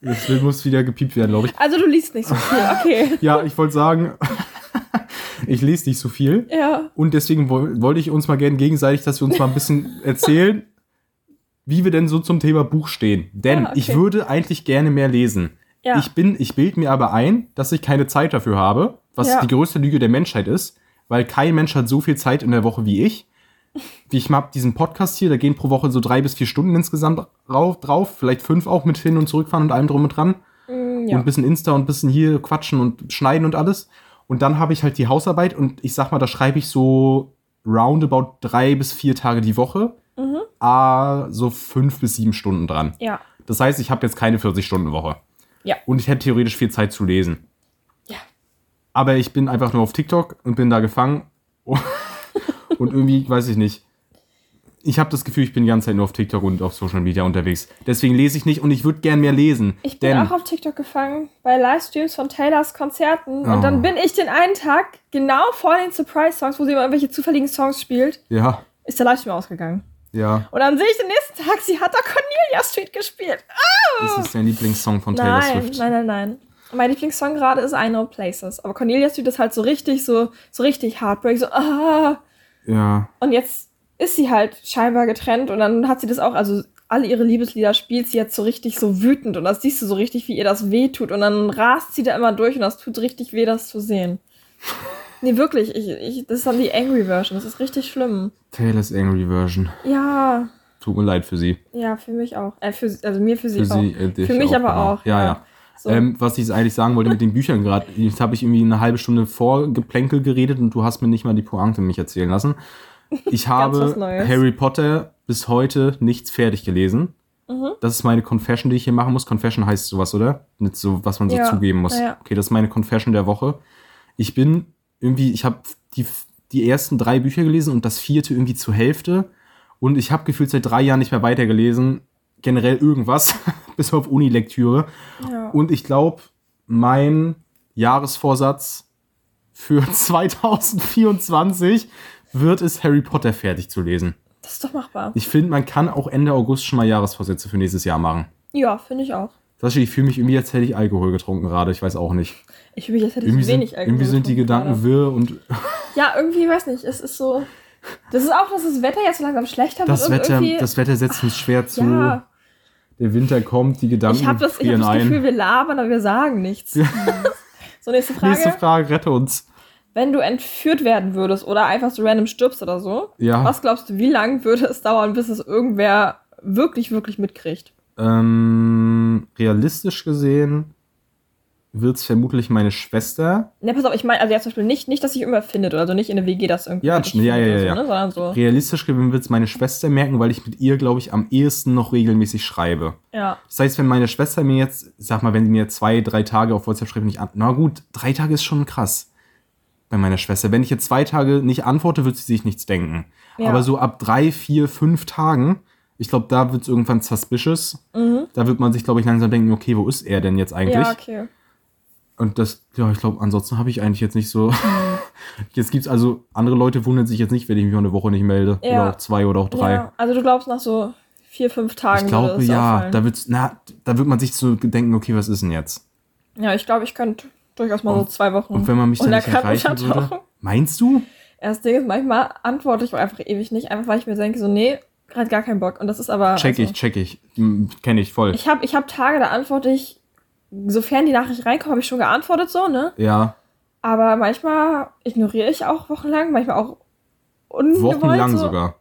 Jetzt muss wieder gepiept werden, glaube ich. Also du liest nicht so viel, okay. ja, ich wollte sagen, ich lese nicht so viel. Ja. Und deswegen wollte ich uns mal gerne gegenseitig, dass wir uns mal ein bisschen erzählen, wie wir denn so zum Thema Buch stehen. Denn ah, okay. ich würde eigentlich gerne mehr lesen. Ja. Ich bin, ich bild mir aber ein, dass ich keine Zeit dafür habe, was ja. die größte Lüge der Menschheit ist, weil kein Mensch hat so viel Zeit in der Woche wie ich. Wie ich mag diesen Podcast hier, da gehen pro Woche so drei bis vier Stunden insgesamt drauf, drauf vielleicht fünf auch mit hin und zurückfahren und allem drum und dran. Mm, ja. Und ein bisschen Insta und ein bisschen hier quatschen und schneiden und alles. Und dann habe ich halt die Hausarbeit und ich sag mal, da schreibe ich so roundabout drei bis vier Tage die Woche mhm. a so fünf bis sieben Stunden dran. Ja. Das heißt, ich habe jetzt keine 40-Stunden-Woche. Ja. Und ich hätte theoretisch viel Zeit zu lesen. Ja. Aber ich bin einfach nur auf TikTok und bin da gefangen. und irgendwie, weiß ich nicht. Ich habe das Gefühl, ich bin die ganze Zeit nur auf TikTok und auf Social Media unterwegs. Deswegen lese ich nicht und ich würde gern mehr lesen. Ich bin auch auf TikTok gefangen bei Livestreams von Taylors Konzerten. Oh. Und dann bin ich den einen Tag genau vor den Surprise-Songs, wo sie immer irgendwelche zufälligen Songs spielt. Ja. Ist der Livestream ausgegangen. Ja. Und dann sehe ich den nächsten Tag, sie hat da Cornelia Street gespielt. Oh! Das ist dein Lieblingssong von Taylor nein, Swift. Nein, nein, nein. Mein Lieblingssong gerade ist I Know Places. Aber Cornelia Street ist halt so richtig, so, so richtig Heartbreak, so, ah. Ja. Und jetzt ist sie halt scheinbar getrennt und dann hat sie das auch, also alle ihre Liebeslieder spielt sie jetzt so richtig so wütend und das siehst du so richtig, wie ihr das weh tut und dann rast sie da immer durch und das tut richtig weh, das zu sehen. Nee, wirklich. Ich, ich, das ist dann die Angry Version. Das ist richtig schlimm. Taylors Angry Version. Ja. Tut mir leid für sie. Ja, für mich auch. Äh, für, also mir für sie für auch. Sie, äh, für mich auch aber auch. Ja, ja. ja. So. Ähm, was ich eigentlich sagen wollte mit den Büchern gerade, jetzt habe ich irgendwie eine halbe Stunde vor Geplänkel geredet und du hast mir nicht mal die Pointe mich erzählen lassen. Ich habe Harry Potter bis heute nichts fertig gelesen. Mhm. Das ist meine Confession, die ich hier machen muss. Confession heißt sowas, oder? Nicht so, was man so ja. zugeben muss. Ja. Okay, das ist meine Confession der Woche. Ich bin irgendwie, ich habe die, die ersten drei Bücher gelesen und das vierte irgendwie zur Hälfte. Und ich habe gefühlt seit drei Jahren nicht mehr weitergelesen. Generell irgendwas, bis auf Unilektüre. Ja. Und ich glaube, mein Jahresvorsatz für 2024 wird es, Harry Potter fertig zu lesen. Das ist doch machbar. Ich finde, man kann auch Ende August schon mal Jahresvorsätze für nächstes Jahr machen. Ja, finde ich auch. Sascha, ich fühle mich irgendwie, als hätte ich Alkohol getrunken gerade. Ich weiß auch nicht. Ich fühle mich, als hätte ich wenig sind, Alkohol Irgendwie sind die Gedanken gerade. wirr und. Ja, irgendwie, weiß nicht. Es ist so. Das ist auch, dass das Wetter jetzt so langsam schlechter das wird. Wetter, das Wetter setzt uns schwer zu. Ja. Der Winter kommt, die Gedanken ich hab das, ich hab das Gefühl, wir labern, aber wir sagen nichts. Ja. So, nächste Frage. Nächste Frage, rette uns. Wenn du entführt werden würdest oder einfach so random stirbst oder so, ja. was glaubst du, wie lange würde es dauern, bis es irgendwer wirklich, wirklich mitkriegt? Ähm, realistisch gesehen wird es vermutlich meine Schwester. Ne, pass auf, ich meine, also ja zum Beispiel nicht, nicht, dass sich immer findet oder so, nicht in der WG das irgendwie. Ja, ja, ja, ja. So, ne? so. Realistisch gesehen wird es meine Schwester merken, weil ich mit ihr, glaube ich, am ehesten noch regelmäßig schreibe. Ja. Das heißt, wenn meine Schwester mir jetzt, sag mal, wenn sie mir zwei, drei Tage auf WhatsApp schreibt, nicht an. Na gut, drei Tage ist schon krass bei meiner Schwester. Wenn ich jetzt zwei Tage nicht antworte, wird sie sich nichts denken. Ja. Aber so ab drei, vier, fünf Tagen ich glaube, da wird es irgendwann suspicious. Mhm. Da wird man sich, glaube ich, langsam denken, okay, wo ist er denn jetzt eigentlich? Ja, okay. Und das, ja, ich glaube, ansonsten habe ich eigentlich jetzt nicht so. Jetzt gibt es also, andere Leute wundern sich jetzt nicht, wenn ich mich eine Woche nicht melde. Ja. Oder auch zwei oder auch drei. Ja. Also du glaubst nach so vier, fünf Tagen. Ich glaube, ja, da, wird's, na, da wird man sich so denken, okay, was ist denn jetzt? Ja, ich glaube, ich könnte durchaus mal und, so zwei Wochen. Und wenn man mich dann nicht erreichen würde? Meinst du? das Ding ist, manchmal antworte ich einfach ewig nicht, einfach weil ich mir denke, so, nee, gerade gar keinen Bock. Und das ist aber. Check also, ich, check ich. Kenne ich voll. Ich habe ich hab Tage, da antworte ich, sofern die Nachricht reinkommt, habe ich schon geantwortet, so, ne? Ja. Aber manchmal ignoriere ich auch wochenlang, manchmal auch ungewollt. Wochenlang so. sogar.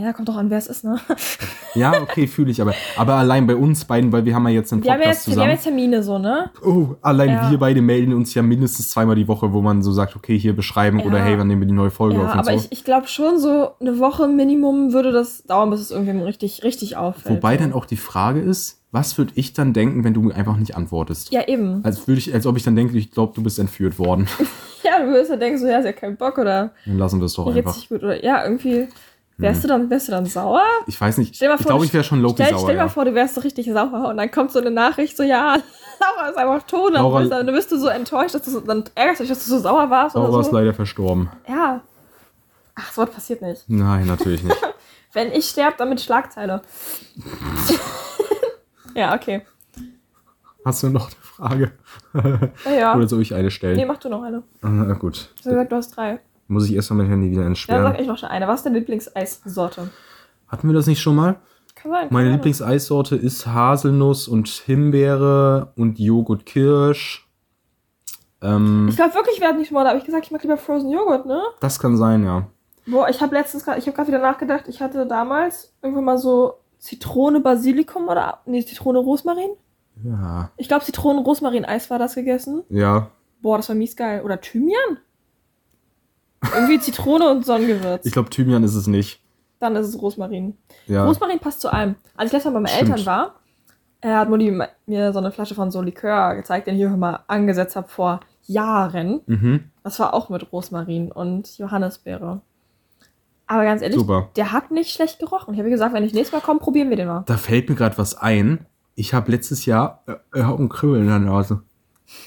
Ja, kommt doch an, wer es ist, ne? Ja, okay, fühle ich aber. Aber allein bei uns beiden, weil wir haben ja jetzt einen Podcast wir haben jetzt, zusammen. Wir haben jetzt Termine so, ne? Oh, allein ja. wir beide melden uns ja mindestens zweimal die Woche, wo man so sagt, okay, hier beschreiben ja. oder hey, wann nehmen wir die neue Folge ja, auf und aber so. ich, ich glaube schon so eine Woche Minimum würde das dauern, bis es irgendwem richtig, richtig auffällt. Wobei dann auch die Frage ist, was würde ich dann denken, wenn du einfach nicht antwortest? Ja, eben. Als, würde ich, als ob ich dann denke, ich glaube, du bist entführt worden. ja, du würdest ja denken, so, ja, ist ja keinen Bock oder. Dann lassen wir es doch einfach. Gut, oder, ja, irgendwie. Wärst du dann, wärst du dann sauer? Ich weiß nicht. Stell mal ich glaube, ich wäre schon Loki stell, sauer. Stell dir mal vor, du wärst so richtig sauer und dann kommt so eine Nachricht, so ja, Laura ist einfach tot. Laura, und dann bist du so enttäuscht, dass du so, dann ärgerst du dich, dass du so sauer warst. Laura oder so. ist leider verstorben. Ja. Ach, so was passiert nicht. Nein, natürlich nicht. Wenn ich sterbe, dann mit Schlagzeile. ja, okay. Hast du noch eine Frage? Ja, ja. Oder soll ich eine stellen? Nee, mach du noch eine. Ah, gut. Du hast gesagt, du hast drei. Muss ich erst mal mein Handy wieder entsperren. Ja, sag ich noch schon eine. Was ist deine Lieblingseissorte? Hatten wir das nicht schon mal? Kann sein. Meine Lieblingseissorte ist Haselnuss und Himbeere und Joghurt Kirsch. Ähm, ich glaube wirklich, wir hatten nicht mal, da habe ich gesagt, ich mag lieber Frozen Joghurt, ne? Das kann sein, ja. Boah, ich habe letztens gerade, ich habe gerade wieder nachgedacht, ich hatte damals irgendwann mal so Zitrone Basilikum oder nee, Zitrone Rosmarin. Ja. Ich glaube Zitronen Rosmarin Eis war das gegessen. Ja. Boah, das war mies geil. Oder Thymian? Irgendwie Zitrone und Sonnengewürz. Ich glaube, Thymian ist es nicht. Dann ist es Rosmarin. Ja. Rosmarin passt zu allem. Als ich letztes Mal bei meinen Eltern war, äh, hat Mutti mir so eine Flasche von so Likör gezeigt, den ich auch mal angesetzt habe vor Jahren. Mhm. Das war auch mit Rosmarin und Johannisbeere. Aber ganz ehrlich, Super. der hat nicht schlecht gerochen. Ich habe gesagt, wenn ich nächstes Mal komme, probieren wir den mal. Da fällt mir gerade was ein. Ich habe letztes Jahr, äh, habe einen Kribbel in der Nase.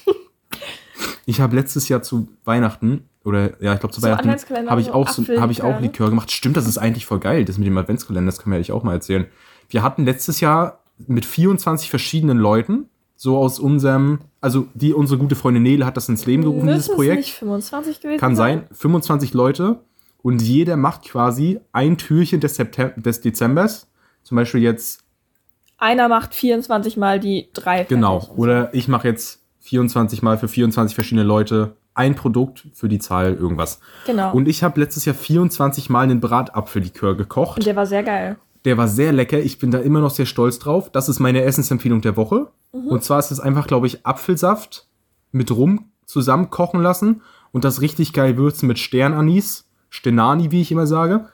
ich habe letztes Jahr zu Weihnachten oder ja, ich glaube zu so Weihnachten habe ich auch so, habe ich auch Likör gemacht. Stimmt, das ist eigentlich voll geil. Das mit dem Adventskalender, das können wir eigentlich auch mal erzählen. Wir hatten letztes Jahr mit 24 verschiedenen Leuten so aus unserem, also die unsere gute Freundin Nele hat das ins Leben gerufen, Müssen dieses Projekt. Es nicht 25 gewesen Kann sein, 25 Leute und jeder macht quasi ein Türchen des, September, des Dezembers. Zum Beispiel jetzt. Einer macht 24 mal die drei. Genau. Oder ich mache jetzt 24 mal für 24 verschiedene Leute ein Produkt für die Zahl irgendwas. Genau. Und ich habe letztes Jahr 24 Mal einen Bratapfellikör gekocht. Und der war sehr geil. Der war sehr lecker. Ich bin da immer noch sehr stolz drauf. Das ist meine Essensempfehlung der Woche. Mhm. Und zwar ist es einfach, glaube ich, Apfelsaft mit Rum zusammen kochen lassen und das richtig geil würzen mit Sternanis. Stenani, wie ich immer sage.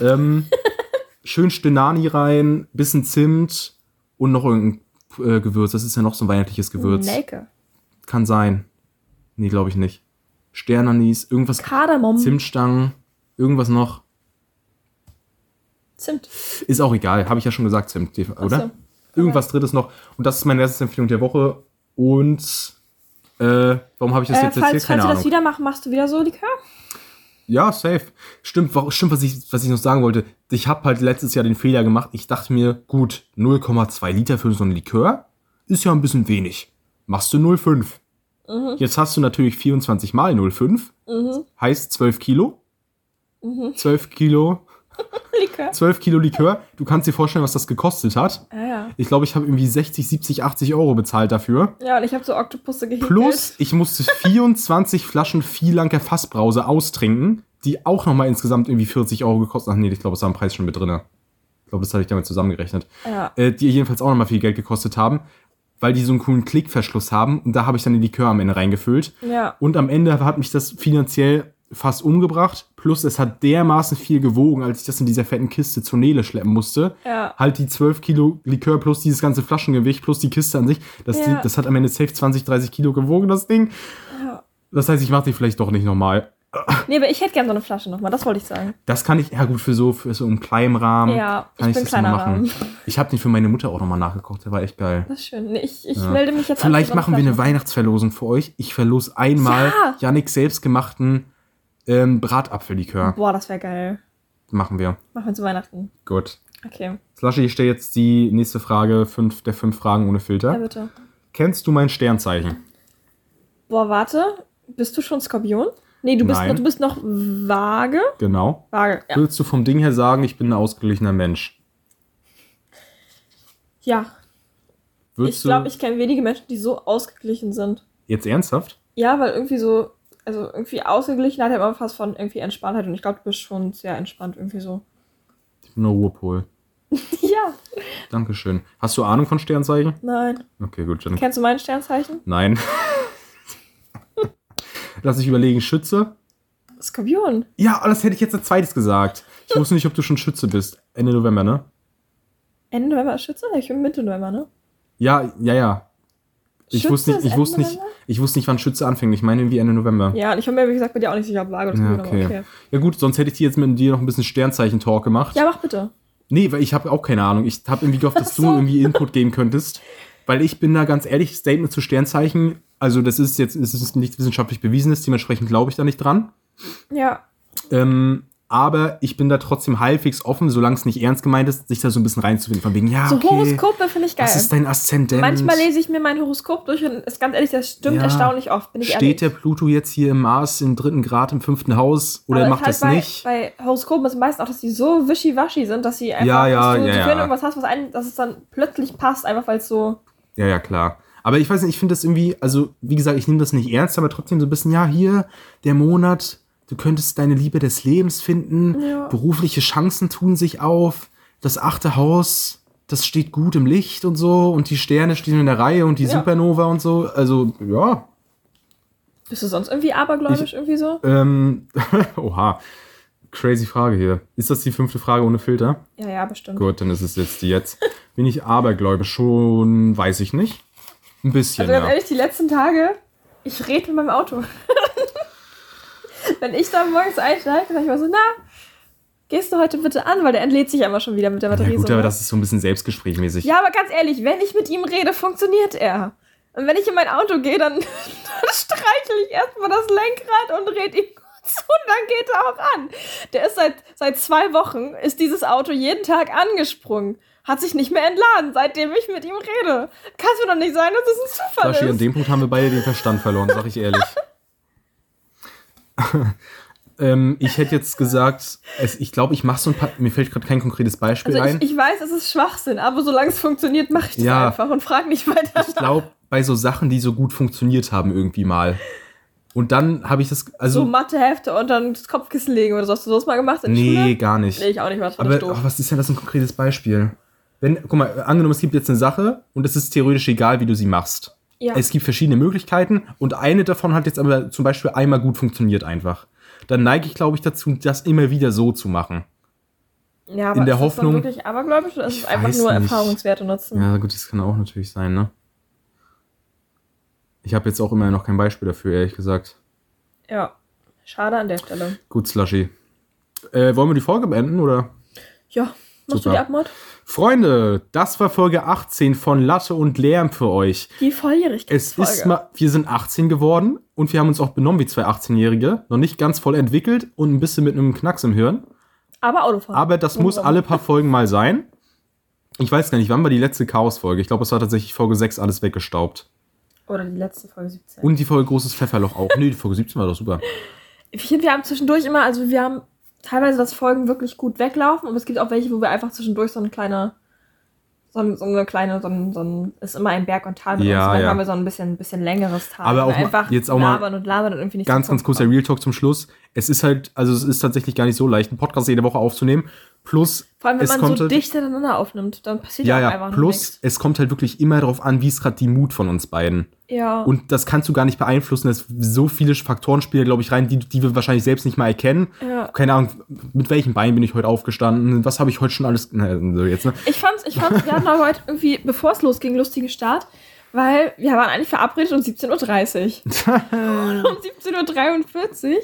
Ähm, schön Stenani rein, bisschen Zimt und noch irgendein äh, Gewürz. Das ist ja noch so ein weihnachtliches Gewürz. Nelke. Kann sein. Nee, glaube ich nicht. Sternanis, irgendwas. Kardamom. Zimtstangen, irgendwas noch. Zimt. Ist auch egal, habe ich ja schon gesagt, Zimt, oder? So. Irgendwas drittes noch. Und das ist meine erste Empfehlung der Woche. Und Äh, warum habe ich das äh, jetzt falls, erzählt? Keine falls Ahnung. du das wieder machst, machst du wieder so Likör? Ja, safe. Stimmt, stimmt was, ich, was ich noch sagen wollte. Ich habe halt letztes Jahr den Fehler gemacht. Ich dachte mir, gut, 0,2 Liter für so ein Likör ist ja ein bisschen wenig. Machst du 0,5. Mhm. Jetzt hast du natürlich 24 mal 0,5. Mhm. Heißt 12 Kilo. Mhm. 12 Kilo. Likör. 12 Kilo Likör. Du kannst dir vorstellen, was das gekostet hat. Ja, ja. Ich glaube, ich habe irgendwie 60, 70, 80 Euro bezahlt dafür. Ja, und ich habe so Oktopusse gehegt. Plus, ich musste 24 Flaschen Vielanker Fassbrause austrinken, die auch nochmal insgesamt irgendwie 40 Euro gekostet haben. Ach nee, ich glaube, es war im Preis schon mit drin. Ich glaube, das hatte ich damit zusammengerechnet. Ja. Äh, die jedenfalls auch nochmal viel Geld gekostet haben weil die so einen coolen Klickverschluss haben. Und da habe ich dann den Likör am Ende reingefüllt. Ja. Und am Ende hat mich das finanziell fast umgebracht. Plus es hat dermaßen viel gewogen, als ich das in dieser fetten Kiste zur Nele schleppen musste. Ja. Halt die 12 Kilo Likör plus dieses ganze Flaschengewicht plus die Kiste an sich. Das, ja. das hat am Ende safe 20, 30 Kilo gewogen, das Ding. Ja. Das heißt, ich mache die vielleicht doch nicht nochmal. Nee, aber ich hätte gerne so eine Flasche nochmal, das wollte ich sagen. Das kann ich, ja gut, für so, für so einen kleinen Rahmen. Ja, kann ich, ich bin kleiner Rahmen. Ich habe den für meine Mutter auch nochmal nachgekocht, der war echt geil. Das ist schön. Nee, ich, ich ja. melde mich jetzt Vielleicht machen wir eine Weihnachtsverlosung für euch. Ich verlose einmal ja. Janik selbstgemachten ähm, Bratapfellikör. Boah, das wäre geil. Machen wir. Machen wir zu Weihnachten. Gut. Okay. Slushy, ich stelle jetzt die nächste Frage, fünf der fünf Fragen ohne Filter. Ja, bitte. Kennst du mein Sternzeichen? Boah, warte. Bist du schon Skorpion? Nee, du bist, Nein. Noch, du bist noch vage. Genau. Vage, ja. Würdest du vom Ding her sagen, ich bin ein ausgeglichener Mensch? Ja. Würdest ich glaube, ich kenne wenige Menschen, die so ausgeglichen sind. Jetzt ernsthaft? Ja, weil irgendwie so, also irgendwie ausgeglichen hat er immer fast von irgendwie Entspanntheit und ich glaube, du bist schon sehr entspannt irgendwie so. Ich bin nur Ruhepol. ja. Dankeschön. Hast du Ahnung von Sternzeichen? Nein. Okay, gut. Dann Kennst du mein Sternzeichen? Nein. Lass ich überlegen, Schütze. Skorpion. Ja, das hätte ich jetzt als zweites gesagt. Ich wusste nicht, ob du schon Schütze bist. Ende November, ne? Ende November ist Schütze? Ich bin Mitte November, ne? Ja, ja, ja. Ich Schütze wusste nicht, ich wusste nicht, ich wusste nicht, wann Schütze anfängt. Ich meine irgendwie Ende November. Ja, und ich habe mir, wie gesagt, bei dir auch nicht sicher, ob Waage oder ja, okay. okay. Ja gut, sonst hätte ich dir jetzt mit dir noch ein bisschen Sternzeichen-Talk gemacht. Ja, mach bitte. Nee, weil ich habe auch keine Ahnung. Ich habe irgendwie gehofft, dass so. du irgendwie Input geben könntest. Weil ich bin da ganz ehrlich, Statement zu Sternzeichen also das ist jetzt, es ist nichts wissenschaftlich Bewiesenes, dementsprechend glaube ich da nicht dran. Ja. Ähm, aber ich bin da trotzdem halbwegs offen, solange es nicht ernst gemeint ist, sich da so ein bisschen reinzufinden. Von wegen, ja, so okay, Horoskope finde ich geil. Was ist dein Aszendent? Manchmal lese ich mir mein Horoskop durch und ist ganz ehrlich, das stimmt ja. erstaunlich oft, bin ich Steht ehrlich. der Pluto jetzt hier im Mars im dritten Grad im fünften Haus oder aber macht halt das bei, nicht? Bei Horoskopen ist meistens auch, dass die so wischiwaschi sind, dass sie einfach, ja, ja, dass du, ja, ja. irgendwas hast, was einen, dass es dann plötzlich passt, einfach weil es so. Ja, ja, klar. Aber ich weiß nicht, ich finde das irgendwie, also wie gesagt, ich nehme das nicht ernst, aber trotzdem so ein bisschen, ja, hier, der Monat, du könntest deine Liebe des Lebens finden, ja. berufliche Chancen tun sich auf, das achte Haus, das steht gut im Licht und so und die Sterne stehen in der Reihe und die ja. Supernova und so. Also, ja. Bist du sonst irgendwie abergläubisch ich, irgendwie so? Ähm, oha. Crazy Frage hier. Ist das die fünfte Frage ohne Filter? Ja, ja, bestimmt. Gut, dann ist es jetzt die jetzt. Bin ich abergläubisch? Schon weiß ich nicht. Ein bisschen. Also ganz ja. ehrlich, die letzten Tage, ich rede mit meinem Auto. Wenn ich da morgens einsteige, sage ich mal so, na, gehst du heute bitte an, weil der entlädt sich einmal schon wieder mit der Batterie. Ja, gut, so, aber ne? das ist so ein bisschen selbstgesprächmäßig. Ja, aber ganz ehrlich, wenn ich mit ihm rede, funktioniert er. Und wenn ich in mein Auto gehe, dann, dann streichle ich erstmal das Lenkrad und rede ihm kurz und dann geht er auch an. Der ist seit, seit zwei Wochen, ist dieses Auto jeden Tag angesprungen hat sich nicht mehr entladen, seitdem ich mit ihm rede. Kann es mir doch nicht sein, dass es ein Zufall Flaschi, ist. An dem Punkt haben wir beide den Verstand verloren, sag ich ehrlich. ähm, ich hätte jetzt gesagt, es, ich glaube, ich mache so ein paar. Mir fällt gerade kein konkretes Beispiel also ein. Ich, ich weiß, es ist Schwachsinn, aber solange es funktioniert, mache ich das ja, einfach und frage nicht weiter. Ich glaube, bei so Sachen, die so gut funktioniert haben, irgendwie mal. Und dann habe ich das. Also, so Mathehefte und dann das Kopfkissen legen oder so. Hast du das mal gemacht? In nee, Schule? gar nicht. Nee, ich auch nicht. Was aber oh, was ist denn das ein konkretes Beispiel? Wenn, guck mal, angenommen, es gibt jetzt eine Sache und es ist theoretisch egal, wie du sie machst. Ja. Es gibt verschiedene Möglichkeiten und eine davon hat jetzt aber zum Beispiel einmal gut funktioniert einfach. Dann neige ich, glaube ich, dazu, das immer wieder so zu machen. Ja, aber in der ist Hoffnung, das wirklich abergläubisch oder ist es einfach nur nicht. Erfahrungswerte nutzen? Ja, gut, das kann auch natürlich sein, ne? Ich habe jetzt auch immer noch kein Beispiel dafür, ehrlich gesagt. Ja, schade an der Stelle. Gut, Slushy. Äh, wollen wir die Folge beenden, oder? Ja, Machst Super. du die Abmod? Freunde, das war Folge 18 von Latte und Lärm für euch. Die Volljährigkeit. Es ist mal, wir sind 18 geworden und wir haben uns auch benommen wie zwei 18-Jährige. Noch nicht ganz voll entwickelt und ein bisschen mit einem Knacks im Hirn. Aber Autofahren. Aber das muss alle paar Folgen mal sein. Ich weiß gar nicht, wann war die letzte Chaos-Folge? Ich glaube, es war tatsächlich Folge 6 alles weggestaubt. Oder die letzte Folge 17. Und die Folge Großes Pfefferloch auch. nee, die Folge 17 war doch super. Wir haben zwischendurch immer, also wir haben teilweise, dass Folgen wirklich gut weglaufen, aber es gibt auch welche, wo wir einfach zwischendurch so eine kleine so, so eine kleine, so ein, so ein, ist immer ein Berg und Tal mit ja, uns. dann ja. haben wir so ein bisschen, bisschen längeres Tal. Aber auch einfach jetzt auch labern mal und labern und irgendwie nicht ganz, ganz kurzer Real Talk zum Schluss. Es ist halt, also es ist tatsächlich gar nicht so leicht, einen Podcast jede Woche aufzunehmen. Plus, vor allem, wenn man so halt, dicht hintereinander aufnimmt, dann passiert ja, ja auch einfach Plus, nichts. es kommt halt wirklich immer darauf an, wie ist gerade die Mut von uns beiden. Ja. Und das kannst du gar nicht beeinflussen. Es so viele Faktoren spielen, glaube ich, rein, die, die wir wahrscheinlich selbst nicht mal erkennen. Ja. Keine Ahnung, mit welchem Bein bin ich heute aufgestanden? Was habe ich heute schon alles. Na, so jetzt, ne? Ich fand's, ich fand's, wir hatten aber heute irgendwie, bevor es losging, lustigen Start. Weil wir waren eigentlich verabredet um 17.30 Uhr. um 17.43 Uhr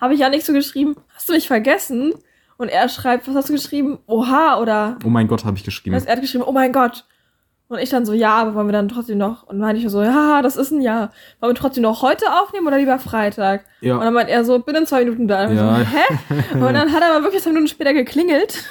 habe ich ja nicht so geschrieben, hast du mich vergessen? Und er schreibt, was hast du geschrieben? Oha, oder? Oh mein Gott, habe ich geschrieben. er hat geschrieben, oh mein Gott. Und ich dann so, ja, aber wollen wir dann trotzdem noch? Und meine ich so, ja, das ist ein Ja. Wollen wir trotzdem noch heute aufnehmen oder lieber Freitag? Ja. Und dann meint er so, bin in zwei Minuten da. Und ja. so, hä? Und dann hat er aber wirklich zwei Minuten später geklingelt.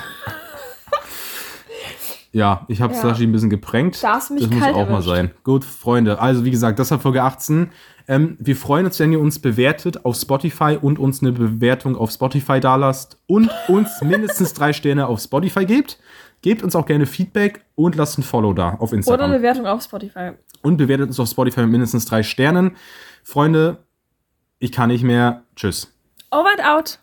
Ja, ich habe ja. Sashi ein bisschen geprängt. Das muss auch erwischt. mal sein. Gut, Freunde. Also, wie gesagt, das war Folge 18. Ähm, wir freuen uns, wenn ihr uns bewertet auf Spotify und uns eine Bewertung auf Spotify dalasst und uns mindestens drei Sterne auf Spotify gebt. Gebt uns auch gerne Feedback und lasst ein Follow da auf Instagram. Oder eine Bewertung auf Spotify. Und bewertet uns auf Spotify mit mindestens drei Sternen. Freunde, ich kann nicht mehr. Tschüss. Over and out.